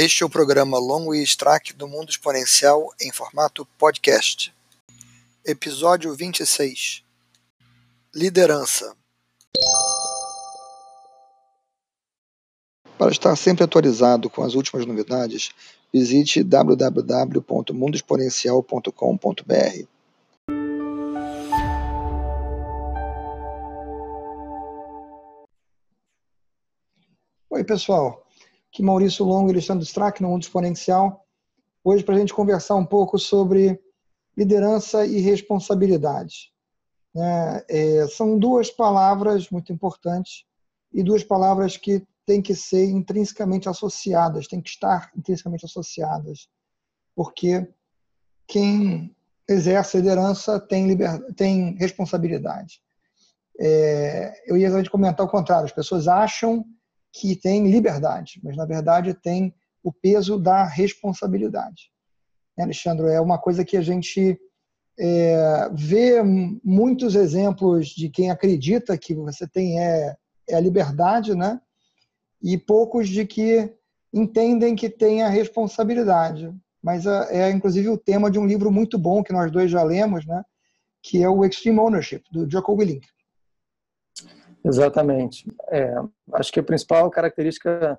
Este é o programa Longo e Strack do Mundo Exponencial em formato podcast. Episódio 26 Liderança Para estar sempre atualizado com as últimas novidades, visite www.mundoexponencial.com.br. Oi, pessoal. Aqui Maurício Longo e Alexandre Strack no Mundo Exponencial. Hoje para a gente conversar um pouco sobre liderança e responsabilidade. É, é, são duas palavras muito importantes e duas palavras que têm que ser intrinsecamente associadas, têm que estar intrinsecamente associadas, porque quem exerce liderança tem, liber... tem responsabilidade. É, eu ia comentar o contrário, as pessoas acham que tem liberdade, mas na verdade tem o peso da responsabilidade. Né, Alexandre, é uma coisa que a gente é, vê muitos exemplos de quem acredita que você tem é, é a liberdade, né? E poucos de que entendem que tem a responsabilidade. Mas é, é inclusive o tema de um livro muito bom que nós dois já lemos, né? Que é o Extreme Ownership do Jocko Willink. Exatamente. É, acho que a principal característica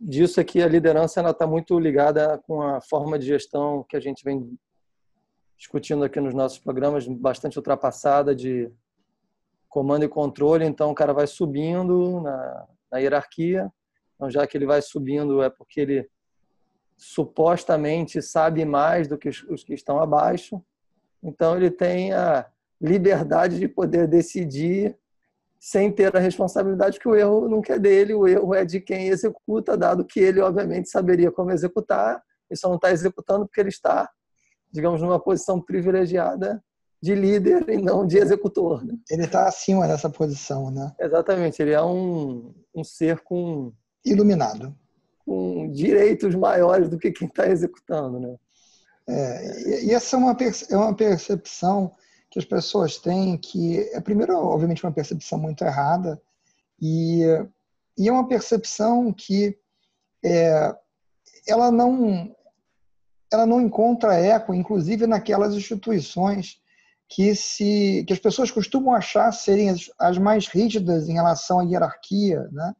disso é que a liderança está muito ligada com a forma de gestão que a gente vem discutindo aqui nos nossos programas, bastante ultrapassada de comando e controle. Então, o cara vai subindo na, na hierarquia. Então, já que ele vai subindo, é porque ele supostamente sabe mais do que os que estão abaixo. Então, ele tem a liberdade de poder decidir sem ter a responsabilidade que o erro não é dele, o erro é de quem executa, dado que ele, obviamente, saberia como executar, ele só não está executando porque ele está, digamos, numa posição privilegiada de líder e não de executor. Né? Ele está acima dessa posição, né? Exatamente, ele é um, um ser com... Iluminado. Com direitos maiores do que quem está executando, né? É, e essa é uma, é uma percepção que as pessoas têm, que é primeiro, obviamente, uma percepção muito errada, e, e é uma percepção que é, ela não ela não encontra eco, inclusive naquelas instituições que se que as pessoas costumam achar serem as, as mais rígidas em relação à hierarquia, né?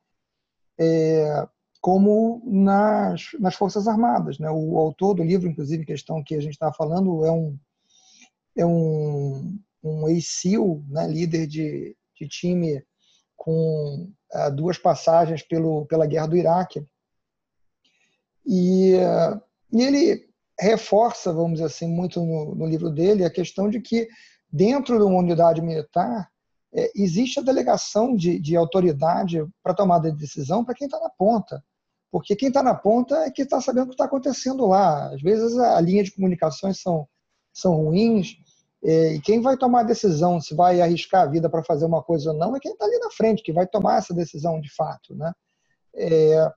É, como nas, nas forças armadas, né? O autor do livro, inclusive, questão que a gente estava falando, é um é um, um ex-SEAL, né, líder de, de time com uh, duas passagens pelo, pela guerra do Iraque. E, uh, e ele reforça, vamos dizer assim, muito no, no, livro dele, a questão de que dentro de uma unidade militar é, existe a delegação de, de autoridade para tomada de decisão para quem está na ponta. Porque quem está na ponta é que está sabendo o que está acontecendo lá. Às vezes a linha de comunicações são são ruins. É, e quem vai tomar a decisão se vai arriscar a vida para fazer uma coisa ou não é quem está ali na frente, que vai tomar essa decisão de fato, né? É,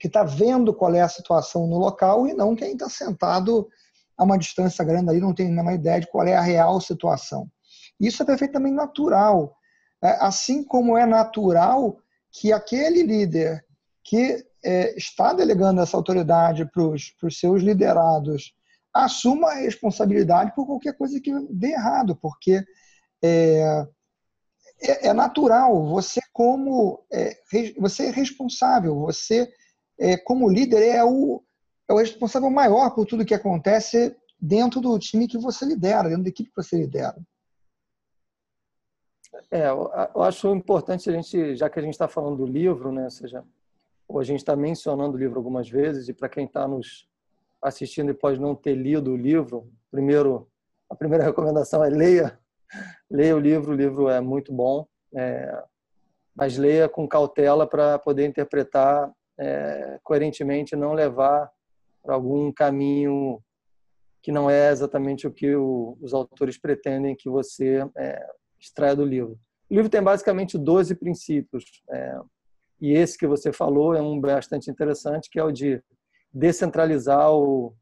que está vendo qual é a situação no local e não quem está sentado a uma distância grande ali, não tem nenhuma ideia de qual é a real situação. Isso é perfeitamente natural. É, assim como é natural que aquele líder que é, está delegando essa autoridade para os seus liderados assuma a responsabilidade por qualquer coisa que dê errado, porque é, é, é natural. Você como é, você é responsável. Você é, como líder é o é o responsável maior por tudo que acontece dentro do time que você lidera, dentro da equipe que você lidera. É, eu acho importante a gente, já que a gente está falando do livro, né, ou seja, ou a gente está mencionando o livro algumas vezes, e para quem está nos assistindo e pode não ter lido o livro, primeiro a primeira recomendação é leia, leia o livro. O livro é muito bom, é, mas leia com cautela para poder interpretar é, coerentemente, não levar para algum caminho que não é exatamente o que o, os autores pretendem que você é, extraia do livro. O livro tem basicamente 12 princípios, é, e esse que você falou é um bastante interessante, que é o de descentralizar o,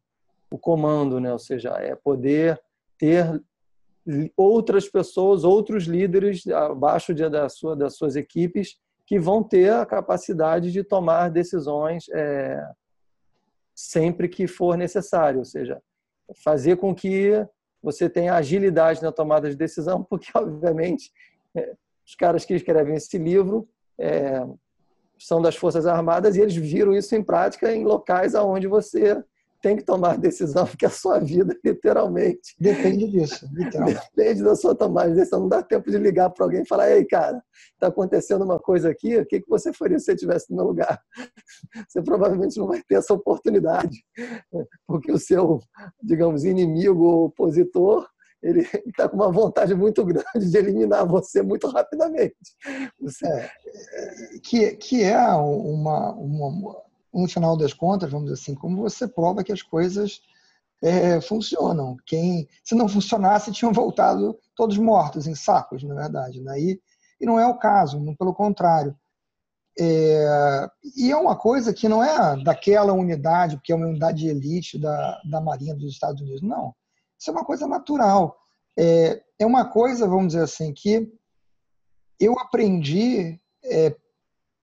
o comando, né? ou seja, é poder ter outras pessoas, outros líderes abaixo de, da sua, das suas equipes que vão ter a capacidade de tomar decisões é, sempre que for necessário, ou seja, fazer com que você tenha agilidade na tomada de decisão, porque, obviamente, é, os caras que escrevem esse livro é, são das Forças Armadas e eles viram isso em prática em locais aonde você tem que tomar decisão, porque a sua vida, literalmente. Depende disso, literalmente. Depende da sua tomada de decisão. Não dá tempo de ligar para alguém e falar: ei, cara, está acontecendo uma coisa aqui, o que, você faria se você estivesse no meu lugar? Você provavelmente não vai ter essa oportunidade, porque o seu, digamos, inimigo ou opositor ele está com uma vontade muito grande de eliminar você muito rapidamente. Você... É, que, que é uma, uma, no final das contas, vamos dizer assim, como você prova que as coisas é, funcionam. Quem, se não funcionasse, tinham voltado todos mortos em sacos, na verdade. Né? E, e não é o caso, pelo contrário. É, e é uma coisa que não é daquela unidade, que é uma unidade de elite da, da Marinha dos Estados Unidos, não. Isso é uma coisa natural. É, é uma coisa, vamos dizer assim, que eu aprendi é,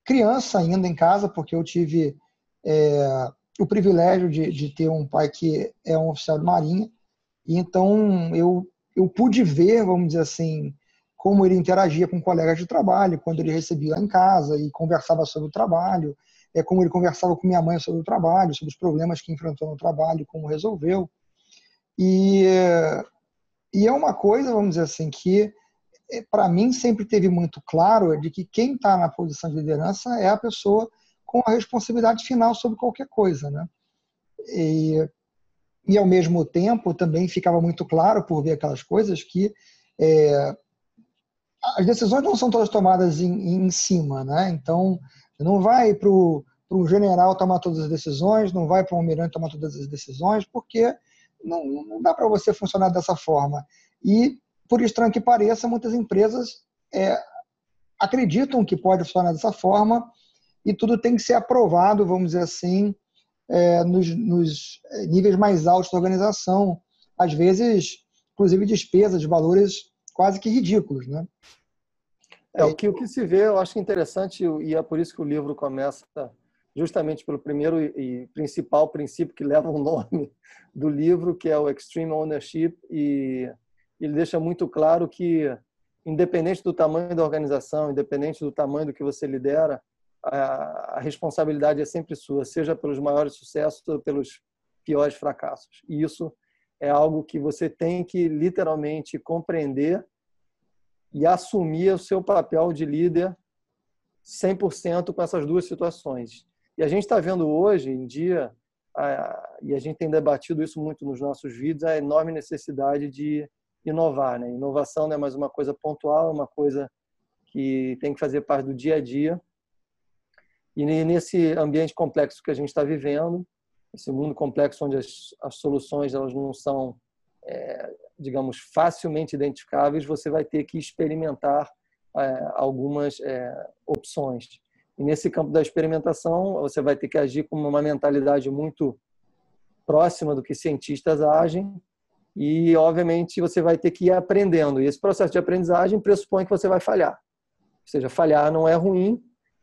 criança ainda em casa, porque eu tive é, o privilégio de, de, ter um pai que é um oficial de marinha, e então eu, eu pude ver, vamos dizer assim, como ele interagia com colegas de trabalho, quando ele recebia em casa e conversava sobre o trabalho, é como ele conversava com minha mãe sobre o trabalho, sobre os problemas que enfrentou no trabalho, como resolveu. E, e é uma coisa, vamos dizer assim, que é, para mim sempre teve muito claro de que quem está na posição de liderança é a pessoa com a responsabilidade final sobre qualquer coisa, né? E, e ao mesmo tempo também ficava muito claro por ver aquelas coisas que é, as decisões não são todas tomadas em, em cima, né? Então não vai para o general tomar todas as decisões, não vai para o almirante tomar todas as decisões, porque não, não dá para você funcionar dessa forma. E por estranho que pareça, muitas empresas é, acreditam que pode funcionar dessa forma e tudo tem que ser aprovado, vamos dizer assim, é, nos, nos, é, níveis mais altos da organização. Às vezes, inclusive, despesas de valores quase que ridículos. Né? É, o que, o que se vê, eu acho interessante, e é por isso que o livro começa justamente pelo primeiro e principal princípio que leva o nome do livro, que é o Extreme Ownership, e ele deixa muito claro que, independente do tamanho da organização, independente do tamanho do que você lidera, a, responsabilidade é sempre sua, seja pelos maiores sucessos ou pelos piores fracassos. E isso é algo que você tem que literalmente compreender e assumir o seu papel de líder 100% com essas duas situações. E a gente está vendo hoje em dia, e a gente tem debatido isso muito nos nossos vídeos, a enorme necessidade de inovar. Né? Inovação não é mais uma coisa pontual, é uma coisa que tem que fazer parte do dia a dia. E nesse ambiente complexo que a gente está vivendo, esse mundo complexo onde as, as soluções elas não são, é, digamos, facilmente identificáveis, você vai ter que experimentar é, algumas é, opções. E nesse campo da experimentação, você vai ter que agir com uma mentalidade muito próxima do que cientistas agem e, obviamente, você vai ter que ir aprendendo. E esse processo de aprendizagem pressupõe que você vai falhar. Ou seja, falhar não é ruim,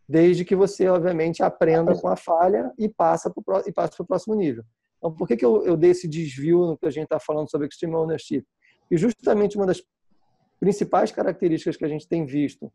desde que você, obviamente, aprenda com a falha e e passa para o próximo nível. Então, por que, que eu, eu dei esse desvio no que a gente está falando sobre Extreme Ownership? E justamente uma das principais características que a gente tem visto,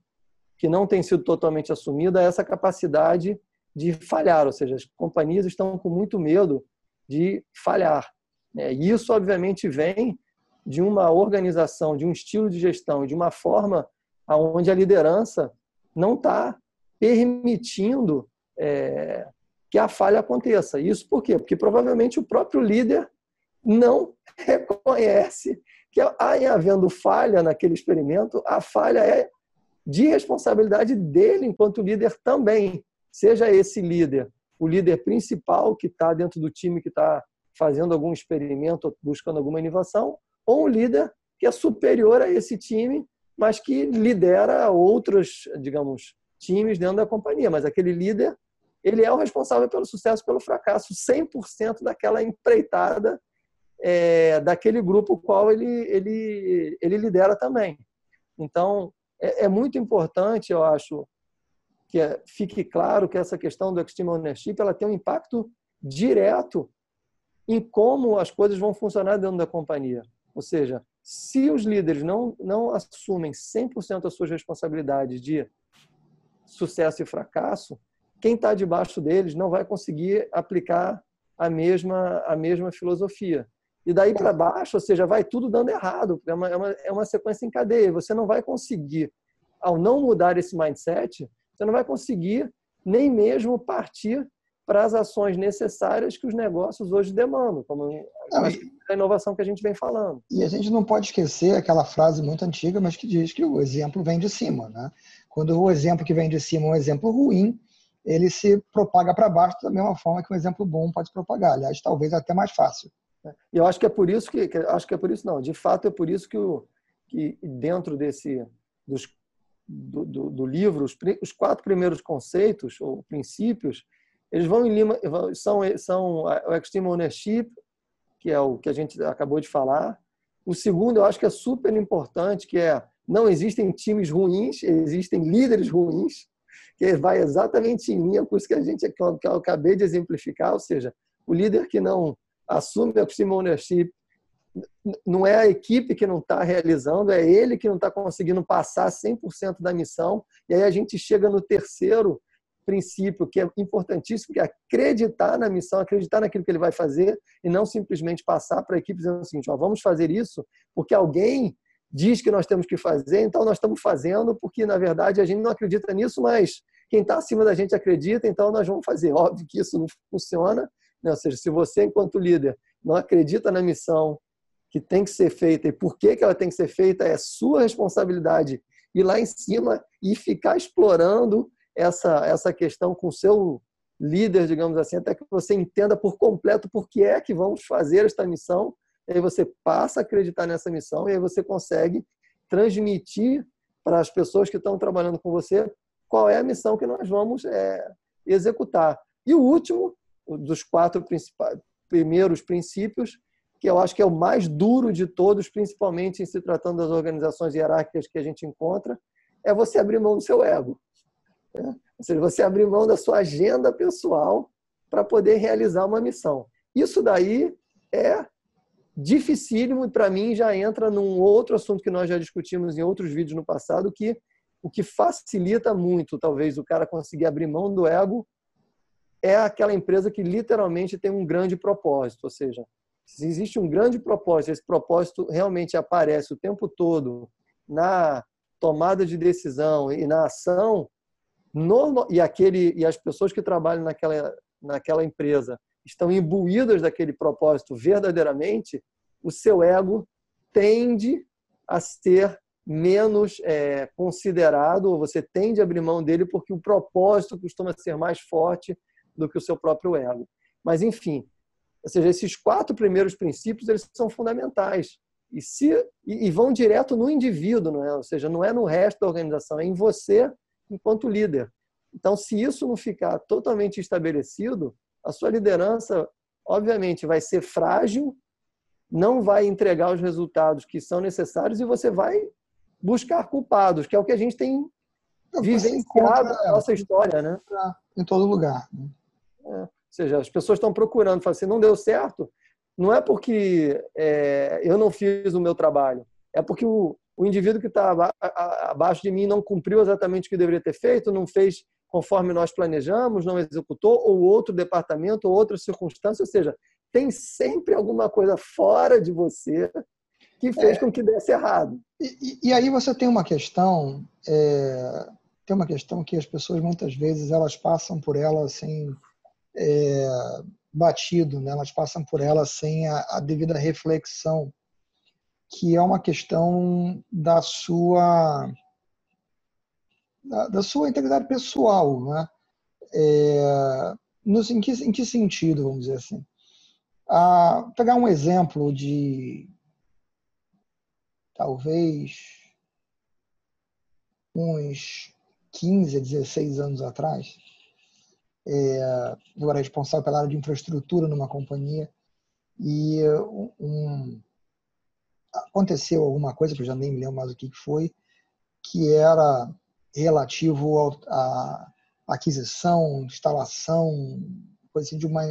que não tem sido totalmente assumida, é essa capacidade de falhar, ou seja, as companhias estão com muito medo de falhar. Né? E isso, obviamente, vem de uma organização, de um estilo de gestão, de uma forma onde a liderança não está permitindo é, que a falha aconteça. Isso por quê? Porque provavelmente o próprio líder não reconhece que, em havendo falha naquele experimento, a falha é de responsabilidade dele enquanto líder também. Seja esse líder o líder principal que está dentro do time que está fazendo algum experimento, buscando alguma inovação, ou um líder que é superior a esse time, mas que lidera outros, digamos, times dentro da companhia, mas aquele líder, ele é o responsável pelo sucesso, pelo fracasso, 100% daquela empreitada é, daquele grupo qual ele, ele, ele lidera também. Então, é, é muito importante, eu acho, que é, fique claro que essa questão do extreme ownership ela tem um impacto direto em como as coisas vão funcionar dentro da companhia. Ou seja, se os líderes não, não assumem 100% as suas responsabilidades de sucesso e fracasso, quem está debaixo deles não vai conseguir aplicar a mesma, a mesma filosofia. E daí para baixo, ou seja, vai tudo dando errado. É uma, é, uma, é uma sequência em cadeia. Você não vai conseguir, ao não mudar esse mindset, você não vai conseguir nem mesmo partir para as ações necessárias que os negócios hoje demandam, como não, a inovação que a gente vem falando. E a gente não pode esquecer aquela frase muito antiga, mas que diz que o exemplo vem de cima. Né? Quando o exemplo que vem de cima é um exemplo ruim, ele se propaga para baixo da mesma forma que um exemplo bom pode se propagar. Aliás, talvez até mais fácil. E eu acho que é por isso que, acho que é por isso não, de fato é por isso que, o, que dentro desse dos, do, do, do livro os, os, quatro primeiros conceitos ou princípios eles vão em Lima são são o extreme ownership que é o que a gente acabou de falar. O segundo eu acho que é super importante que é não existem times ruins, existem líderes ruins, que vai exatamente em linha com isso que a gente que eu acabei de exemplificar, ou seja, o líder que não assume a Customer Ownership. Não é a equipe que não está realizando, é ele que não está conseguindo passar 100% da missão. E aí a gente chega no terceiro princípio, que é importantíssimo, que é acreditar na missão, acreditar naquilo que ele vai fazer e não simplesmente passar para a equipe dizendo o seguinte, ó, vamos fazer isso porque alguém diz que nós temos que fazer, então nós estamos fazendo porque, na verdade, a gente não acredita nisso, mas quem está acima da gente acredita, então nós vamos fazer. Óbvio que isso não funciona, né? Ou seja, se você, enquanto líder, não acredita na missão que tem que ser feita e por que, que ela tem que ser feita, é sua responsabilidade ir lá em cima e ficar explorando essa, essa questão com o seu líder, digamos assim, até que você entenda por completo por que é que vamos fazer esta missão. E aí você passa a acreditar nessa missão e aí você consegue transmitir para as pessoas que estão trabalhando com você qual é a missão que nós vamos é, executar. E o último dos quatro principais, primeiros princípios, que eu acho que é o mais duro de todos, principalmente em se tratando das organizações hierárquicas que a gente encontra, é você abrir mão do seu ego. Né? Ou seja, você abrir mão da sua agenda pessoal para poder realizar uma missão. Isso daí é dificílimo e para mim já entra num outro assunto que nós já discutimos em outros vídeos no passado, que o que facilita muito, talvez, o cara conseguir abrir mão do ego é aquela empresa que literalmente tem um grande propósito, ou seja, se existe um grande propósito, esse propósito realmente aparece o tempo todo na tomada de decisão e na ação, e aquele e as pessoas que trabalham naquela naquela empresa estão imbuídas daquele propósito verdadeiramente, o seu ego tende a ser menos é, considerado, ou você tende a abrir mão dele porque o propósito costuma ser mais forte do que o seu próprio ego. Mas, enfim, ou seja, esses quatro primeiros princípios eles são fundamentais e, se, e, e vão direto no indivíduo, não é? ou seja, não é no resto da organização, é em você enquanto líder. Então, se isso não ficar totalmente estabelecido, a sua liderança, obviamente, vai ser frágil, não vai entregar os resultados que são necessários e você vai buscar culpados, que é o que a gente tem vivenciado na nossa história, né? Em todo lugar. É. Ou seja, as pessoas estão procurando, falam assim, não deu certo, não é porque é, eu não fiz o meu trabalho, é porque o, o indivíduo que está abaixo de mim não cumpriu exatamente o que deveria ter feito, não fez conforme nós planejamos, não executou, ou outro departamento, ou outra circunstância, ou seja, tem sempre alguma coisa fora de você que fez é, com que desse errado. E, e, aí você tem uma questão, é, tem uma questão que as pessoas muitas vezes elas passam por ela assim é, batido, né? elas passam por ela sem a, a, devida reflexão, que é uma questão da sua da, da sua integridade pessoal, né? É, no, em, que, em que sentido, vamos dizer assim? Ah, pegar um exemplo de talvez uns 15 a 16 anos atrás, eu era responsável pela área de infraestrutura numa companhia e um, aconteceu alguma coisa que eu já nem me lembro mais o que foi, que era relativo à aquisição, instalação, coisa assim, de uma,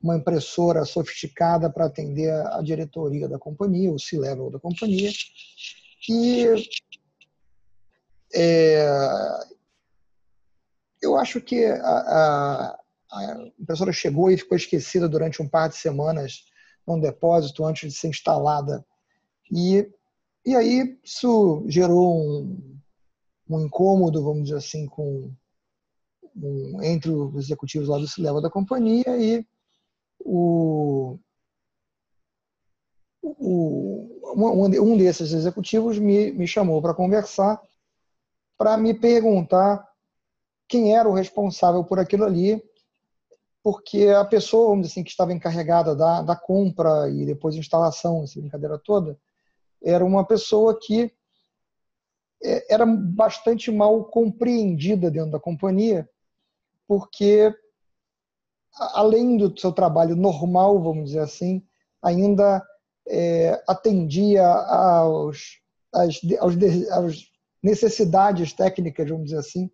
uma impressora sofisticada para atender a diretoria da companhia, o C-level da companhia. E é, eu acho que a, a, a, impressora chegou e ficou esquecida durante um par de semanas num depósito antes de ser instalada. E, e aí isso gerou um, um incômodo, vamos dizer assim, com, um, entre os executivos lá do C-level da companhia e o, o, um desses executivos me, me chamou para conversar, para me perguntar quem era o responsável por aquilo ali, porque a pessoa, vamos dizer assim, que estava encarregada da, da compra e depois instalação, essa brincadeira toda, era uma pessoa que é, era bastante mal compreendida dentro da companhia, porque além do seu trabalho normal, vamos dizer assim, ainda é, atendia aos, às, aos, às necessidades técnicas, vamos dizer assim,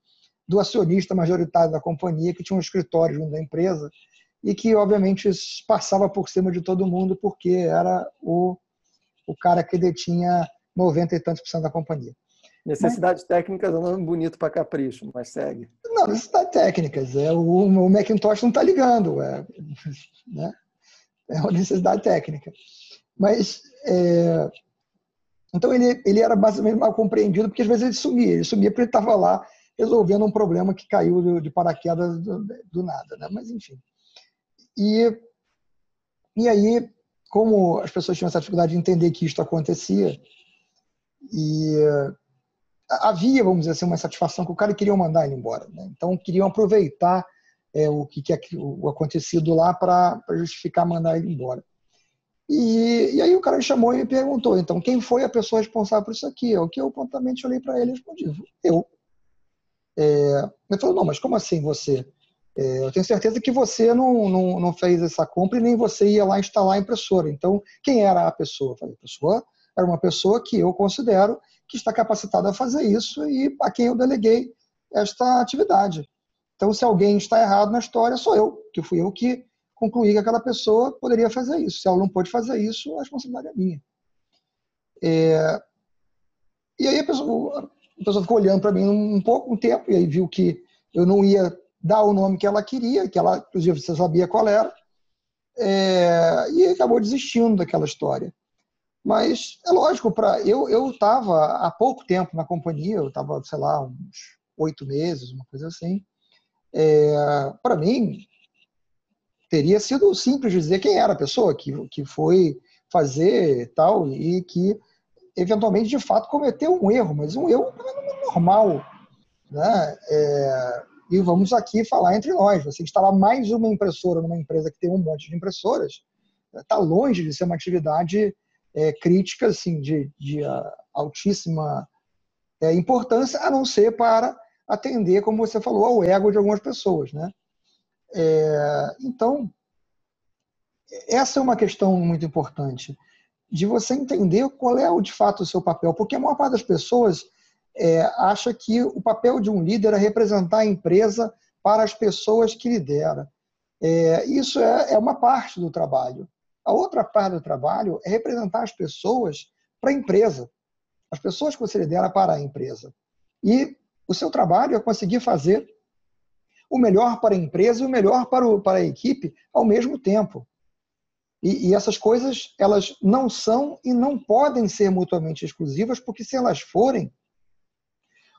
do acionista majoritário da companhia, que tinha um escritório junto da empresa, e que, obviamente, passava por cima de todo mundo, porque era o, o cara que detinha 90 e tantos por cento da companhia. Necessidades mas, técnicas é um nome bonito para capricho, mas segue. Não, necessidades técnicas. É, o, o Macintosh não está ligando. É, né? é uma necessidade técnica. Mas, é, então, ele, ele era basicamente mal compreendido, porque às vezes ele sumia. Ele sumia porque ele estava lá resolvendo um problema que caiu de paraquedas do, do nada. Né? Mas, enfim. E, e aí, como as pessoas tinham essa dificuldade de entender que isto acontecia, e havia, vamos dizer assim, uma satisfação que o cara queria mandar ele embora. Né? Então, queriam aproveitar é, o que, que é o acontecido lá para justificar mandar ele embora. E, e, aí o cara me chamou e me perguntou, então, quem foi a pessoa responsável por isso aqui? O que eu prontamente olhei para ele e respondi, eu. É, ele falou, não, mas como assim você? É, eu tenho certeza que você não, não, não, fez essa compra e nem você ia lá instalar a impressora. Então, quem era a pessoa? Eu falei, a pessoa era uma pessoa que eu considero que está capacitado a fazer isso e a quem eu deleguei esta atividade. Então, se alguém está errado na história, sou eu, que fui eu que concluí que aquela pessoa poderia fazer isso. Se ela não pôde fazer isso, a responsabilidade é minha. É... E aí a pessoa, a pessoa ficou olhando para mim um pouco, um tempo, e aí viu que eu não ia dar o nome que ela queria, que ela, inclusive, você sabia qual era, é... e acabou desistindo daquela história. Mas é lógico, para eu eu estava há pouco tempo na companhia, eu estava, sei lá, uns oito meses, uma coisa assim. É, para mim, teria sido simples dizer quem era a pessoa que, que foi fazer tal e que eventualmente de fato cometeu um erro, mas um erro normal, né? É, e vamos aqui falar entre nós. Você instalar mais uma impressora numa empresa que tem um monte de impressoras está longe de ser uma atividade é, crítica assim, de, de altíssima é, importância, a não ser para atender, como você falou, ao ego de algumas pessoas. Né? É, então, essa é uma questão muito importante, de você entender qual é, de fato, o seu papel, porque a maior parte das pessoas é, acha que o papel de um líder é representar a empresa para as pessoas que lidera. É, isso é, é uma parte do trabalho. A outra parte do trabalho é representar as pessoas para a empresa, as pessoas que você lidera para a empresa. E o seu trabalho é conseguir fazer o melhor para a empresa e o melhor para, o, para a equipe ao mesmo tempo. E, e, essas coisas, elas não são e não podem ser mutuamente exclusivas, porque se elas forem,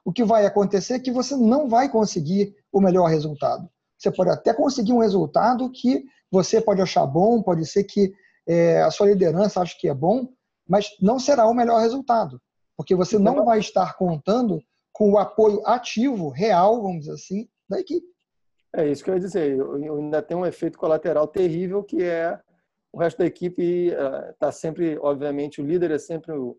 o que vai acontecer é que você não vai conseguir o melhor resultado. Você pode até conseguir um resultado que você pode achar bom, pode ser que é, a sua liderança ache que é bom, mas não será o melhor resultado, porque você não vai estar contando com o apoio ativo, real, vamos dizer assim, da equipe. É isso que eu ia dizer. Eu ainda tem um efeito colateral terrível que é o resto da equipe está eh, sempre, obviamente, o líder é sempre o,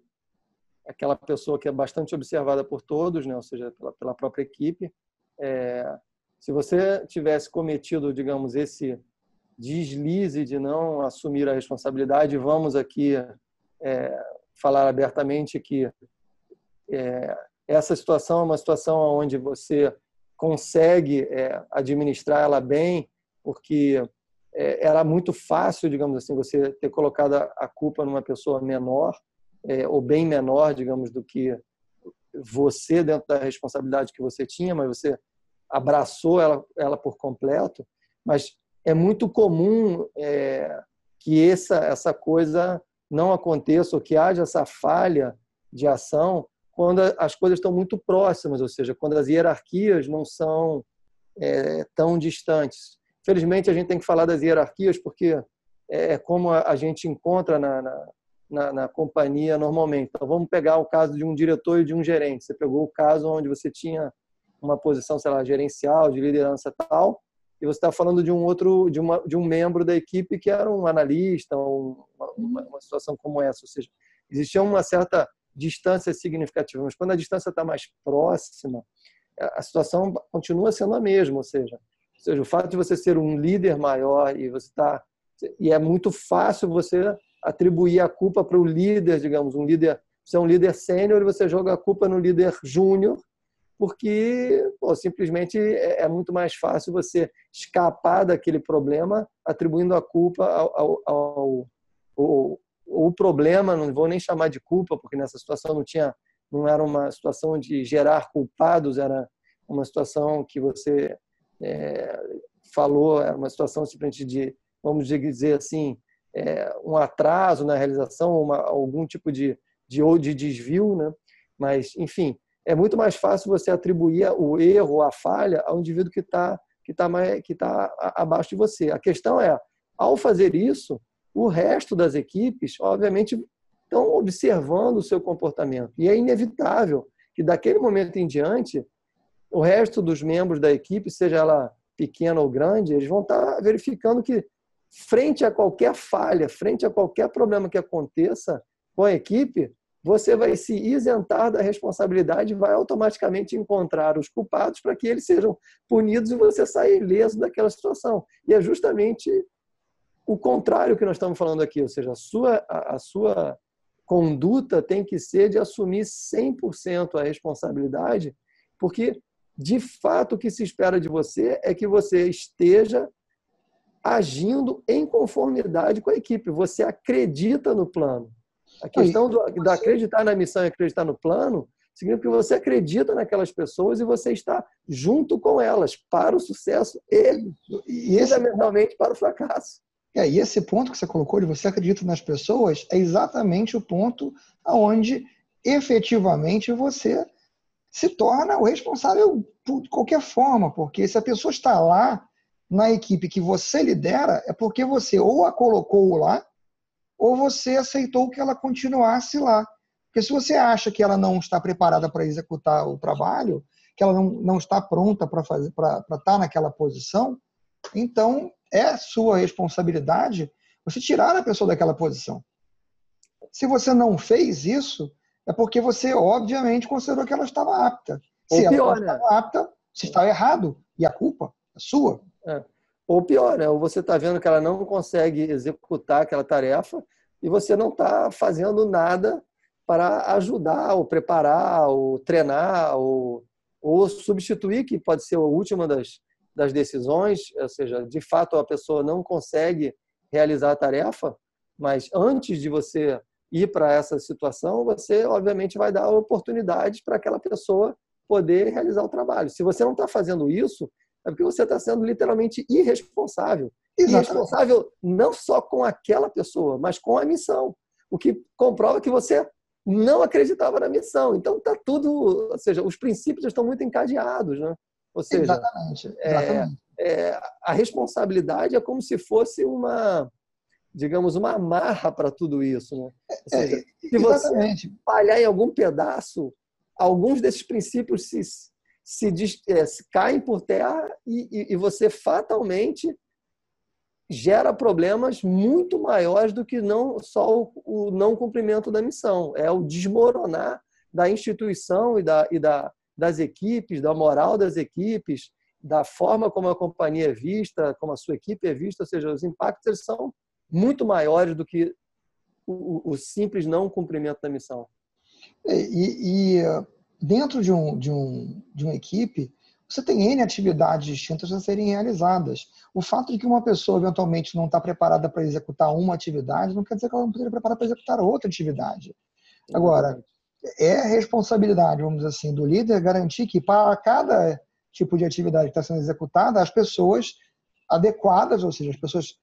aquela pessoa que é bastante observada por todos, né? ou seja, pela, pela própria equipe. É, se você tivesse cometido, digamos, esse deslize de não assumir a responsabilidade, vamos aqui é, falar abertamente que é, essa situação é uma situação onde você consegue é, administrar ela bem, porque era muito fácil, digamos assim, você ter colocado a culpa numa pessoa menor é, ou bem menor, digamos, do que você dentro da responsabilidade que você tinha, mas você abraçou ela, ela por completo. Mas é muito comum é, que essa, essa coisa não aconteça ou que haja essa falha de ação quando as coisas estão muito próximas, ou seja, quando as hierarquias não são é, tão distantes. Felizmente, a gente tem que falar das hierarquias porque é, é como a gente encontra na, na, na, na companhia normalmente. Então, vamos pegar o caso de um diretor e de um gerente. Você pegou o caso onde você tinha uma posição, sei lá, gerencial, de liderança tal, e você está falando de um outro, de, uma, de um membro da equipe que era um analista, uma, uma, uma situação como essa. Ou seja, existia uma certa distância significativa, mas quando a distância está mais próxima, a situação continua sendo a mesma, ou seja, ou seja, o fato de você ser um líder maior e você está e é muito fácil você atribuir a culpa para o líder, digamos, um líder, você é um líder sênior e você joga a culpa no líder júnior, porque pô, simplesmente é, é muito mais fácil você escapar daquele problema atribuindo a culpa ao, ao, ao, ao o problema, não vou nem chamar de culpa, porque nessa situação não tinha, não era uma situação de gerar culpados, era uma situação que você é, falou, era uma situação simplesmente de, vamos dizer assim, é, um atraso na realização, uma, algum tipo de, de, ou de desvio, né? Mas, enfim, é muito mais fácil você atribuir o erro, a falha, ao indivíduo que está que tá que tá abaixo de você. A questão é, ao fazer isso, o resto das equipes, obviamente, estão observando o seu comportamento. E é inevitável que, daquele momento em diante, o resto dos membros da equipe, seja ela pequena ou grande, eles vão estar verificando que, frente a qualquer falha, frente a qualquer problema que aconteça com a equipe, você vai se isentar da responsabilidade e vai automaticamente encontrar os culpados para que eles sejam punidos e você sair ileso daquela situação. E é justamente o contrário que nós estamos falando aqui, ou seja, a sua, a, a sua conduta tem que ser de assumir 100% a responsabilidade, porque de fato o que se espera de você é que você esteja agindo em conformidade com a equipe. Você acredita no plano. A questão do, da acreditar na missão e acreditar no plano significa que você acredita naquelas pessoas e você está junto com elas para o sucesso e, e fundamentalmente para o fracasso. É, e esse ponto que você colocou de você acredita nas pessoas é exatamente o ponto aonde efetivamente você se torna o responsável de qualquer forma, porque se a pessoa está lá na equipe que você lidera, é porque você ou a colocou lá, ou você aceitou que ela continuasse lá. Porque se você acha que ela não está preparada para executar o trabalho, que ela não, não está pronta para fazer para estar naquela posição, então é sua responsabilidade você tirar a pessoa daquela posição. Se você não fez isso, é porque você, obviamente, considerou que ela estava apta. Se Ou pior, ela não né? estava apta, se está errado. E a culpa é sua. É. Ou pior, né? ou você está vendo que ela não consegue executar aquela tarefa e você não está fazendo nada para ajudar, ou preparar, ou treinar, ou, ou substituir, que pode ser a última das, das decisões, ou seja, de fato a pessoa não consegue realizar a tarefa, mas antes de você ir para essa situação, você obviamente vai dar oportunidades para aquela pessoa poder realizar o trabalho. Se você não está fazendo isso, é porque você está sendo literalmente irresponsável. Exatamente. Irresponsável não só com aquela pessoa, mas com a missão. O que comprova que você não acreditava na missão. Então está tudo, ou seja, os princípios estão muito encadeados, né? Ou seja, exatamente, exatamente. É, é, a responsabilidade é como se fosse uma, digamos, uma amarra para tudo isso. Né? É, seja, é, se você falhar em algum pedaço, alguns desses princípios se, se, é, se caem por terra e, e, e você fatalmente gera problemas muito maiores do que não só o, o, não cumprimento da missão, é o desmoronar da instituição e da, e da, das equipes, da moral das equipes, da forma como a companhia é vista, como a sua equipe é vista, ou seja, os impactos são muito maiores do que o, o simples não cumprimento da missão. É, e, e, dentro de, um, de, um, de uma equipe, você tem N atividades distintas a serem realizadas. O fato de que uma pessoa eventualmente não está preparada para executar uma atividade não quer dizer que ela não esteja preparada para executar outra atividade. Agora, é responsabilidade, vamos dizer assim, do líder garantir que para cada tipo de atividade que está sendo executada, as pessoas adequadas, ou seja, as pessoas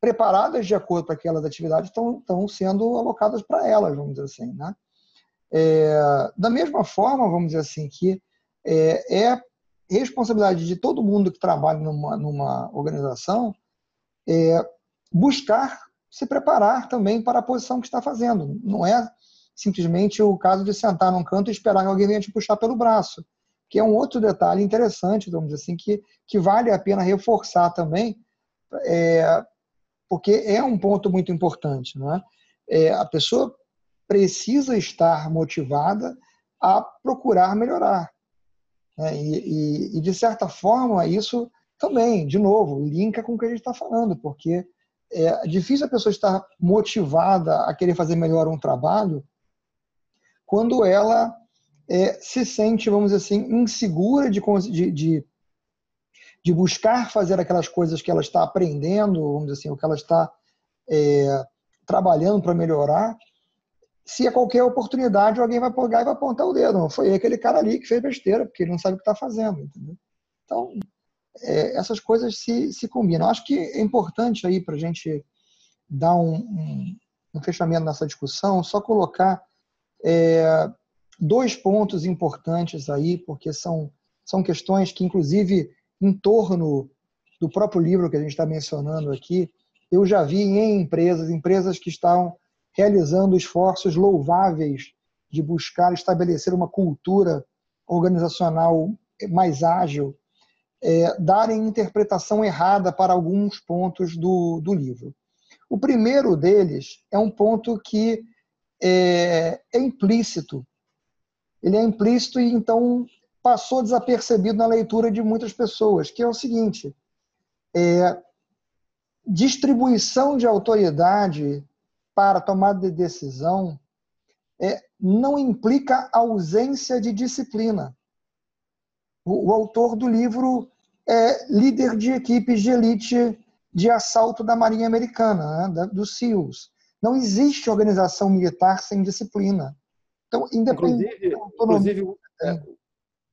preparadas de acordo com aquelas atividades estão, sendo alocadas para elas, vamos dizer assim. Né? É, da mesma forma, vamos dizer assim, que é, é responsabilidade de todo mundo que trabalha numa, numa organização é buscar se preparar também para a posição que está fazendo. Não é simplesmente o caso de sentar num canto e esperar que alguém venha te puxar pelo braço, que é um outro detalhe interessante, vamos dizer assim, que, que vale a pena reforçar também, é, porque é um ponto muito importante. Não é? é a pessoa precisa estar motivada a procurar melhorar. Né? E, e, e, de certa forma, isso também, de novo, linka com o que a gente está falando, porque é difícil a pessoa estar motivada a querer fazer melhor um trabalho quando ela é, se sente, vamos dizer assim, insegura de, de, de, buscar fazer aquelas coisas que ela está aprendendo, vamos dizer assim, o que ela está é, trabalhando para melhorar, se a qualquer oportunidade alguém vai pegar e vai apontar o dedo. Foi aquele cara ali que fez besteira, porque ele não sabe o que está fazendo. Entendeu? Então, é, essas coisas se, se combinam. Acho que é importante aí para a gente dar um, um, um, fechamento nessa discussão, só colocar é, dois pontos importantes aí, porque são, são questões que, inclusive, em torno do próprio livro que a gente está mencionando aqui, eu já vi em empresas, empresas que estão realizando esforços louváveis de buscar estabelecer uma cultura organizacional mais ágil, é, darem interpretação errada para alguns pontos do, do livro. O primeiro deles é um ponto que é, é implícito. Ele é implícito e então passou desapercebido na leitura de muitas pessoas, que é o seguinte: é, distribuição de autoridade para tomada de decisão é, não implica ausência de disciplina. O, o, autor do livro é líder de equipes de elite de assalto da Marinha Americana, né, dos SEALs. Não existe organização militar sem disciplina. Então, independente inclusive, autonomia, inclusive é,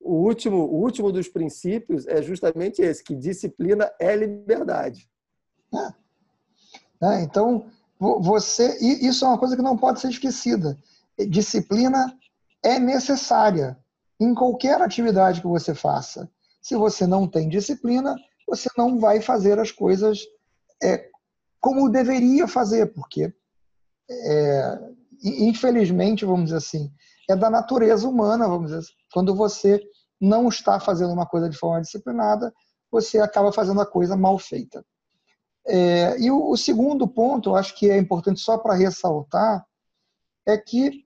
o último, o último dos princípios é justamente esse, que disciplina é liberdade. É. É, então, você isso é uma coisa que não pode ser esquecida. Disciplina é necessária em qualquer atividade que você faça. Se você não tem disciplina, você não vai fazer as coisas é, como deveria fazer, porque é, infelizmente, vamos dizer assim, é da natureza humana, vamos dizer assim. Quando você não está fazendo uma coisa de forma disciplinada, você acaba fazendo a coisa mal feita. É, e o, o, segundo ponto, eu acho que é importante só para ressaltar, é que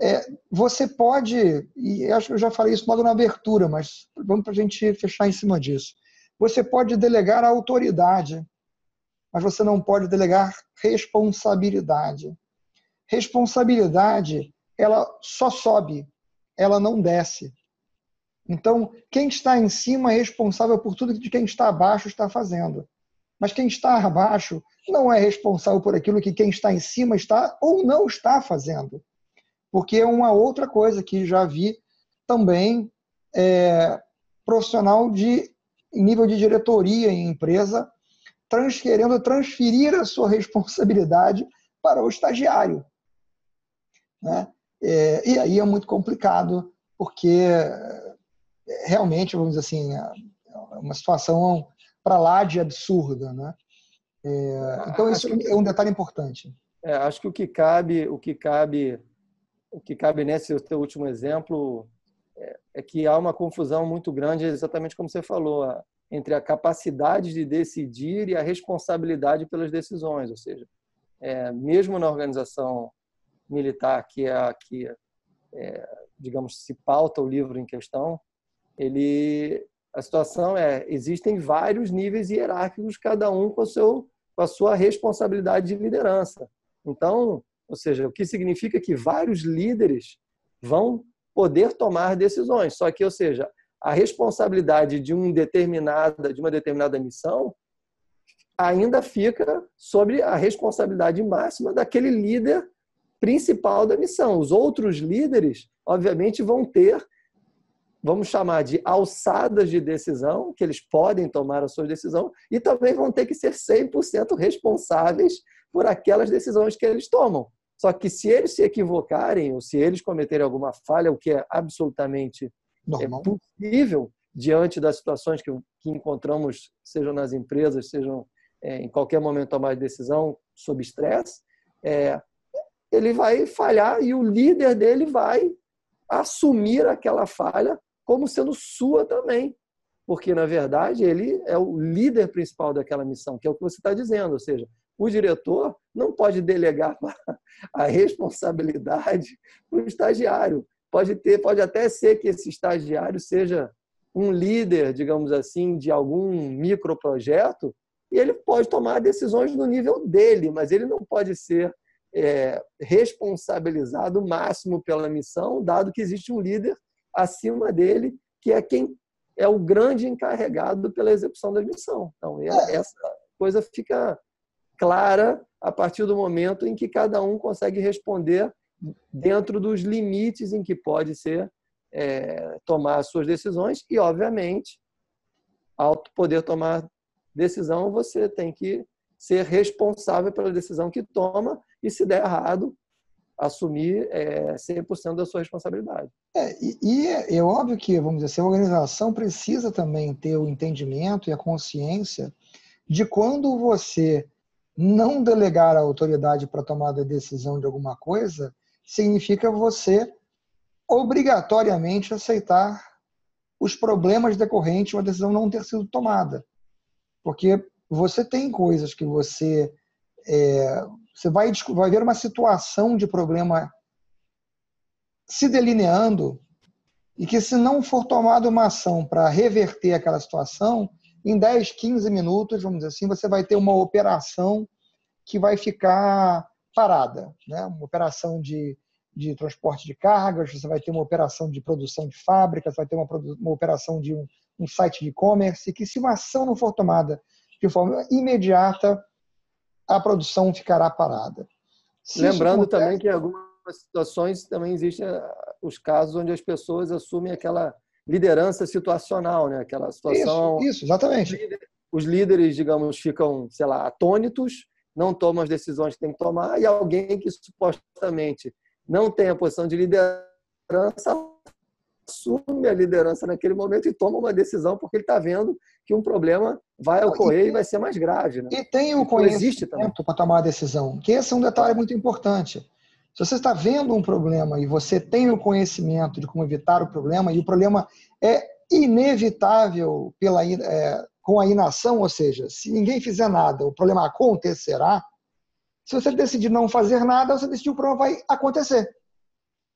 é, você pode, e acho que eu já falei isso logo na abertura, mas vamos para a gente fechar em cima disso. Você pode delegar a autoridade, mas você não pode delegar responsabilidade. Responsabilidade, ela só sobe, ela não desce. Então, quem está em cima é responsável por tudo que quem está abaixo está fazendo. Mas quem está abaixo não é responsável por aquilo que quem está em cima está ou não está fazendo. Porque é uma outra coisa que já vi também é, profissional de nível de diretoria em empresa querendo transferir a sua responsabilidade para o estagiário. Né? É, e aí é muito complicado, porque realmente, vamos dizer assim, é uma situação para lá de absurda, né? É, então isso é um detalhe importante. É, acho que o que cabe, o que cabe, o que cabe nesse teu último exemplo é, é que há uma confusão muito grande, exatamente como você falou, entre a capacidade de decidir e a responsabilidade pelas decisões, ou seja, é, mesmo na organização militar que é a que é, digamos se pauta o livro em questão, ele a situação é existem vários níveis hierárquicos, cada um com, seu, com a sua responsabilidade de liderança. Então, ou seja, o que significa que vários líderes vão poder tomar decisões. Só que, ou seja, a responsabilidade de um determinada de uma determinada missão ainda fica sobre a responsabilidade máxima daquele líder principal da missão. Os outros líderes, obviamente, vão ter, vamos chamar de alçadas de decisão, que eles podem tomar a sua decisão, e também vão ter que ser 100% responsáveis por aquelas decisões que eles tomam. Só que se eles se equivocarem, ou se eles cometerem alguma falha, o que é absolutamente é possível diante das situações que, que encontramos, sejam nas empresas, sejam é, em qualquer momento tomar decisão sob estresse, é, ele vai falhar e o líder dele vai assumir aquela falha como sendo sua também. Porque, na verdade, ele é o líder principal daquela missão, que é o que você está dizendo. Ou seja, o diretor não pode delegar a responsabilidade para o estagiário. Pode ter, pode até ser que esse estagiário seja um líder, digamos assim, de algum microprojeto, e ele pode tomar decisões no nível dele, mas ele não pode ser é, responsabilizado máximo pela missão, dado que existe um líder acima dele, que é quem é o grande encarregado pela execução da missão. Então, é, essa coisa fica clara a partir do momento em que cada um consegue responder dentro dos limites em que pode ser é, tomar suas decisões e, obviamente, ao poder tomar decisão, você tem que ser responsável pela decisão que toma e, se der errado, assumir é, 100% da sua responsabilidade. É, e, e é, é, óbvio que, vamos dizer, a organização precisa também ter o entendimento e a consciência de quando você não delegar a autoridade para tomar a decisão de alguma coisa, significa você obrigatoriamente aceitar os problemas decorrentes de uma decisão não ter sido tomada. Porque você tem coisas que você. É, você vai, vai ver uma situação de problema se delineando e que, se não for tomada uma ação para reverter aquela situação, em 10, 15 minutos, vamos dizer assim, você vai ter uma operação que vai ficar parada. Né? Uma operação de, de transporte de cargas, você vai ter uma operação de produção de fábricas, vai ter uma, uma operação de um, um site de e-commerce, que se uma ação não for tomada de forma imediata, a produção ficará parada. Se Lembrando acontece... também que em algumas situações também existem ah, os casos onde as pessoas assumem aquela liderança situacional, né? Aquela situação. Isso, isso exatamente. Os líderes, digamos, ficam, sei lá, atônitos, não tomam as decisões que tem que tomar, e alguém que supostamente não tem a posição de liderança assume a liderança naquele momento e toma uma decisão porque ele está vendo que um problema vai ocorrer e, e vai ser mais grave. Né? E tem o conhecimento para tomar a decisão, que esse é um detalhe muito importante. Se você está vendo um problema e você tem o conhecimento de como evitar o problema, e o problema é inevitável pela, é, com a inação, ou seja, se ninguém fizer nada, o problema acontecerá. Se você decidir não fazer nada, você decidir que o problema vai acontecer.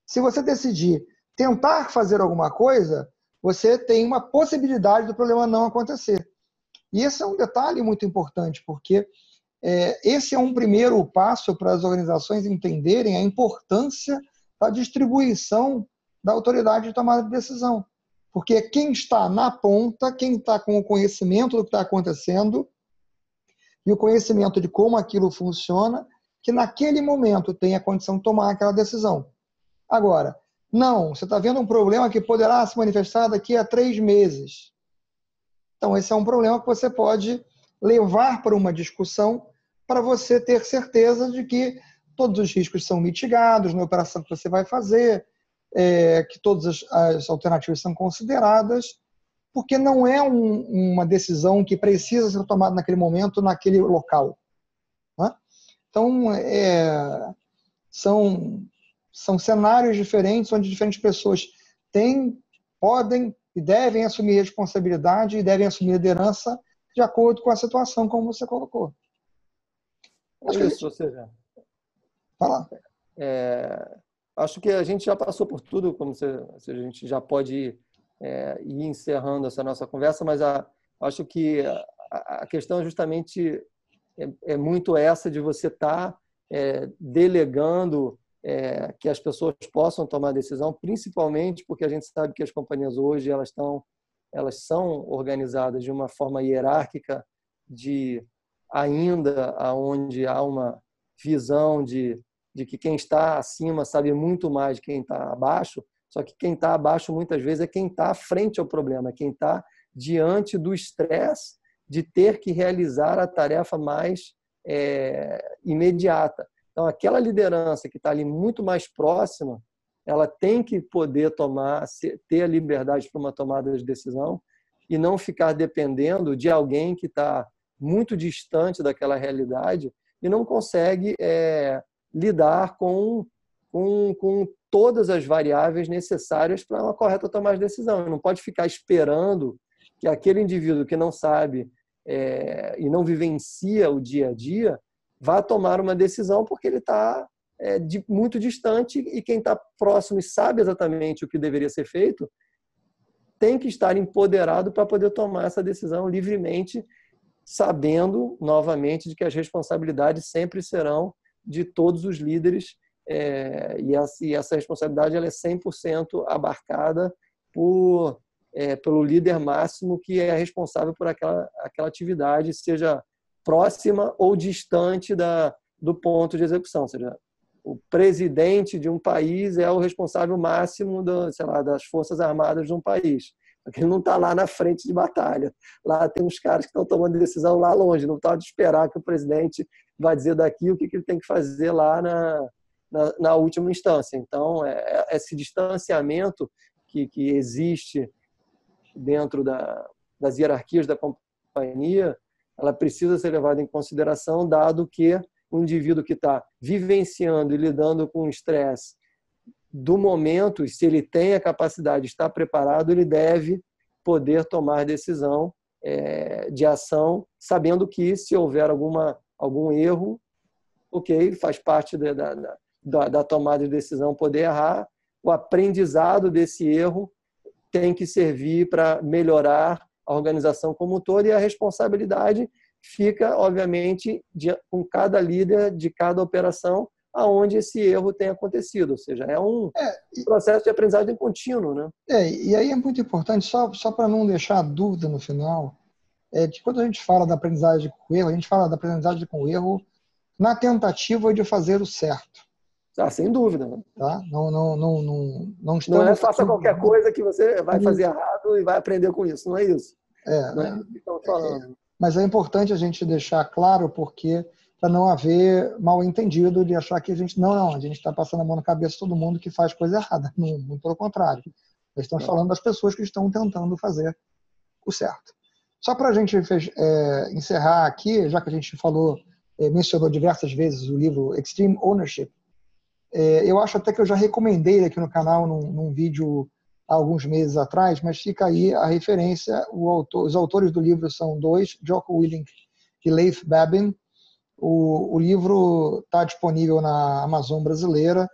Se você decidir tentar fazer alguma coisa, você tem uma possibilidade do problema não acontecer. E esse é um detalhe muito importante, porque é, esse é um primeiro passo para as organizações entenderem a importância da distribuição da autoridade de tomada de decisão. Porque quem está na ponta, quem está com o conhecimento do que está acontecendo e o conhecimento de como aquilo funciona, que naquele momento tem a condição de tomar aquela decisão. Agora, não, você está vendo um problema que poderá se manifestar daqui a três meses. Então, esse é um problema que você pode levar para uma discussão para você ter certeza de que todos os riscos são mitigados na operação que você vai fazer, é, que todas as, as, alternativas são consideradas, porque não é um, uma decisão que precisa ser tomada naquele momento, naquele local. Né? Então, é, são são cenários diferentes onde diferentes pessoas têm, podem e devem assumir responsabilidade e devem assumir liderança de acordo com a situação, como você colocou. Acho Isso, ou seja, Fala. É, acho que a gente já passou por tudo, como você, a gente já pode ir, é, ir encerrando essa nossa conversa, mas a, acho que a, a questão é justamente é, é, muito essa de você estar tá, é, delegando é, que as pessoas possam tomar decisão, principalmente porque a gente sabe que as companhias hoje elas estão elas são organizadas de uma forma hierárquica, de ainda aonde há uma visão de, de que quem está acima sabe muito mais de quem está abaixo, só que quem está abaixo muitas vezes é quem está frente ao problema, é quem está diante do estresse de ter que realizar a tarefa mais é, imediata. Então, aquela liderança que está ali muito mais próxima, ela tem que poder tomar, ter a liberdade para uma tomada de decisão e não ficar dependendo de alguém que está muito distante daquela realidade e não consegue é, lidar com, com, com todas as variáveis necessárias para uma correta tomada de decisão. Não pode ficar esperando que aquele indivíduo que não sabe é, e não vivencia o dia a dia vá tomar uma decisão porque ele está é, de, muito distante e quem está próximo e sabe exatamente o que deveria ser feito tem que estar empoderado para poder tomar essa decisão livremente, sabendo novamente de que as responsabilidades sempre serão de todos os líderes é, e, essa, e, essa, responsabilidade ela é 100% abarcada por, é, pelo líder máximo que é responsável por aquela, aquela atividade, seja próxima ou distante da, do ponto de execução, ou seja, o presidente de um país é o responsável máximo do, lá, das forças armadas de um país. Ele não está lá na frente de batalha. Lá tem uns caras que estão tomando decisão lá longe. Não está de esperar que o presidente vai dizer daqui o que, que ele tem que fazer lá na, na, na última instância. Então, é, é, esse distanciamento que, que existe dentro da, das hierarquias da companhia, ela precisa ser levada em consideração, dado que o indivíduo que está vivenciando e lidando com o estresse do momento, se ele tem a capacidade de estar preparado, ele deve poder tomar decisão é, de ação, sabendo que se houver alguma, algum erro, ok, faz parte da, da, da, da tomada de decisão poder errar, o aprendizado desse erro tem que servir para melhorar a organização como um todo e a responsabilidade fica, obviamente, de, com cada líder de cada operação aonde esse erro tem acontecido. Ou seja, é um é, processo de aprendizagem contínuo. Né? É, e aí é muito importante, só, só para não deixar dúvida no final, é que quando a gente fala da aprendizagem com erro, a gente fala da aprendizagem com erro na tentativa de fazer o certo. Ah, sem dúvida. Né? Tá? Não, não, não, não, não, não é faça qualquer coisa que você vai fazer errado e vai aprender com isso. Não é isso. É, não é, é, é mas é importante a gente deixar claro porque para não haver mal entendido de achar que a gente não, não, a gente está passando a mão na cabeça de todo mundo que faz coisa errada. Não, não pelo contrário. Nós estamos é. falando das pessoas que estão tentando fazer o certo. Só para a gente é, encerrar aqui, já que a gente falou, é, mencionou diversas vezes o livro Extreme Ownership, é, eu acho até que eu já recomendei aqui no canal num, num vídeo há alguns meses atrás, mas fica aí a referência. Autor, os autores do livro são dois, Jocko Willink e Leif Babin. O, o livro está disponível na Amazon brasileira.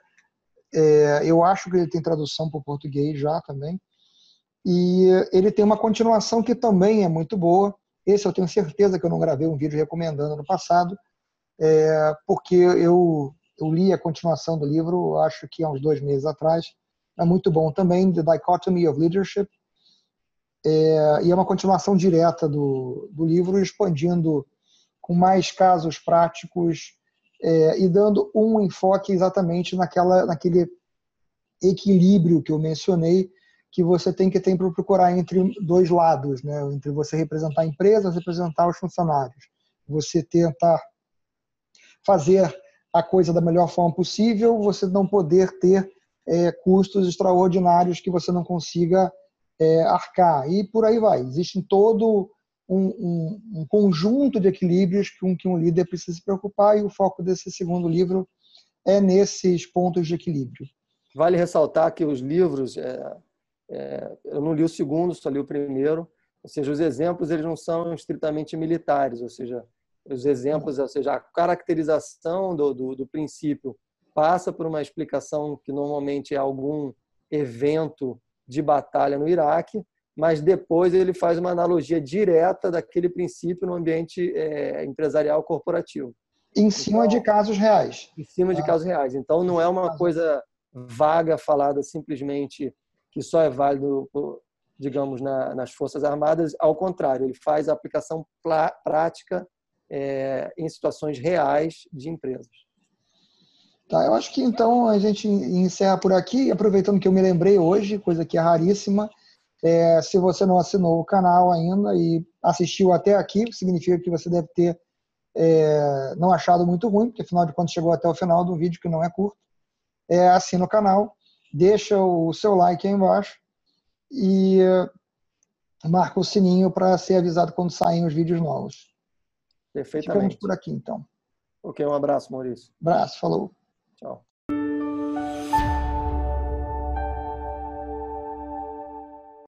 É, eu acho que ele tem tradução para o português já também. E ele tem uma continuação que também é muito boa. Esse eu tenho certeza que eu não gravei um vídeo recomendando no passado, é, porque eu, eu li a continuação do livro, acho que há uns dois meses atrás, é muito bom também, The Dichotomy of Leadership, é, e é uma continuação direta do, do livro, expandindo com mais casos práticos é, e dando um enfoque exatamente naquela, naquele equilíbrio que eu mencionei, que você tem que ter para procurar entre dois lados, né? entre você representar a empresa representar os funcionários. Você tentar fazer a coisa da melhor forma possível, você não poder ter é, custos extraordinários que você não consiga é, arcar. E por aí vai. Existe todo um, um, um, conjunto de equilíbrios com que um líder precisa se preocupar, e o foco desse segundo livro é nesses pontos de equilíbrio. Vale ressaltar que os livros, é, é, eu não li o segundo, só li o primeiro, ou seja, os exemplos eles não são estritamente militares, ou seja, os exemplos, ou seja, a caracterização do, do, do princípio passa por uma explicação que normalmente é algum evento de batalha no Iraque, mas depois ele faz uma analogia direta daquele princípio no ambiente é, empresarial corporativo. Em cima então, de casos reais. Em cima de ah. casos reais. Então não é uma coisa vaga falada simplesmente que só é válido digamos, na, nas Forças Armadas. Ao contrário, ele faz a aplicação prática é, em situações reais de empresas. Tá, eu acho que então a gente encerra por aqui, aproveitando que eu me lembrei hoje, coisa que é raríssima. É, se você não assinou o canal ainda e assistiu até aqui, significa que você deve ter é, não achado muito ruim, porque afinal de contas chegou até o final do vídeo, que não é curto. É, assina o canal, deixa o seu like aí embaixo e marca o sininho para ser avisado quando saem os vídeos novos. Perfeitamente. Ficamos por aqui, então. Ok, um abraço, Maurício. Abraço, falou. Ciao.